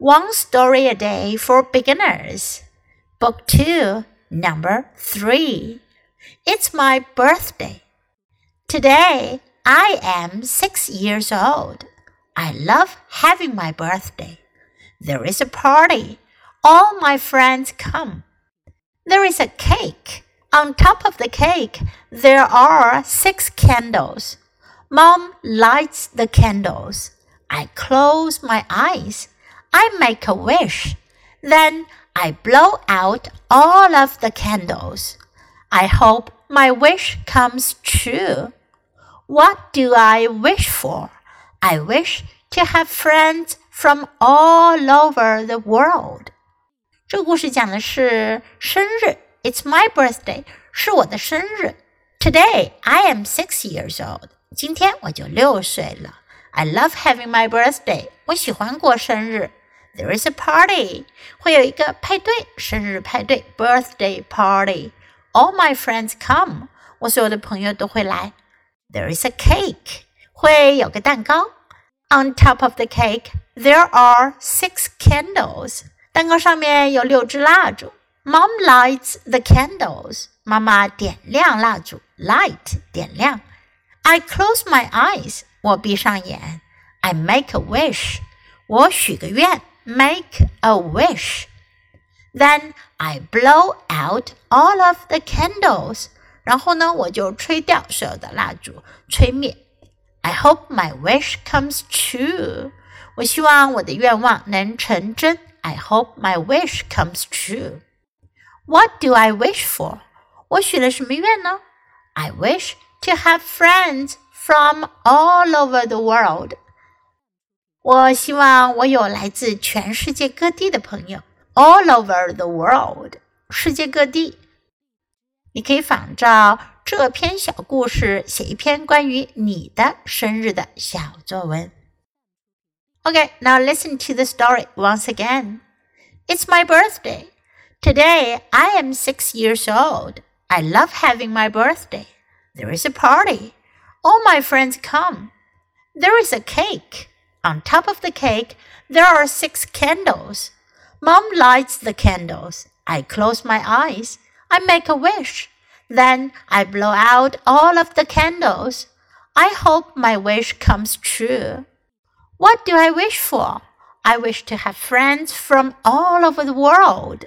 One Story a Day for Beginners, Book 2, Number 3. It's my birthday. Today I am six years old. I love having my birthday. There is a party. All my friends come. There is a cake. On top of the cake, there are six candles. Mom lights the candles. I close my eyes. I make a wish. Then I blow out all of the candles. I hope my wish comes true. What do I wish for? I wish to have friends from all over the world. 这个故事讲的是生日，It's my birthday，是我的生日。Today I am six years old，今天我就六岁了。I love having my birthday，我喜欢过生日。 there is a party，会有一个派对，生日派对，birthday party。All my friends come，我所有的朋友都会来。There is a cake，会有个蛋糕。On top of the cake, there are six candles。蛋糕上面有六支蜡烛。Mom lights the candles，妈妈点亮蜡烛，light 点亮。I close my eyes，我闭上眼。I make a wish，我许个愿。 make a wish. Then I blow out all of the candles. 然后呢，我就吹掉所有的蜡烛，吹灭。I hope my wish comes true. 我希望我的愿望能成真。I hope my wish comes true. What do I wish for? 我许了什么愿呢？I wish to have friends from all over the world. 我希望我有来自全世界各地的朋友，all over the world，世界各地。你可以仿照这篇小故事写一篇关于你的生日的小作文。Okay, now listen to the story once again. It's my birthday. Today I am six years old. I love having my birthday. There is a party. All my friends come. There is a cake. On top of the cake, there are six candles. Mom lights the candles. I close my eyes. I make a wish. Then I blow out all of the candles. I hope my wish comes true. What do I wish for? I wish to have friends from all over the world.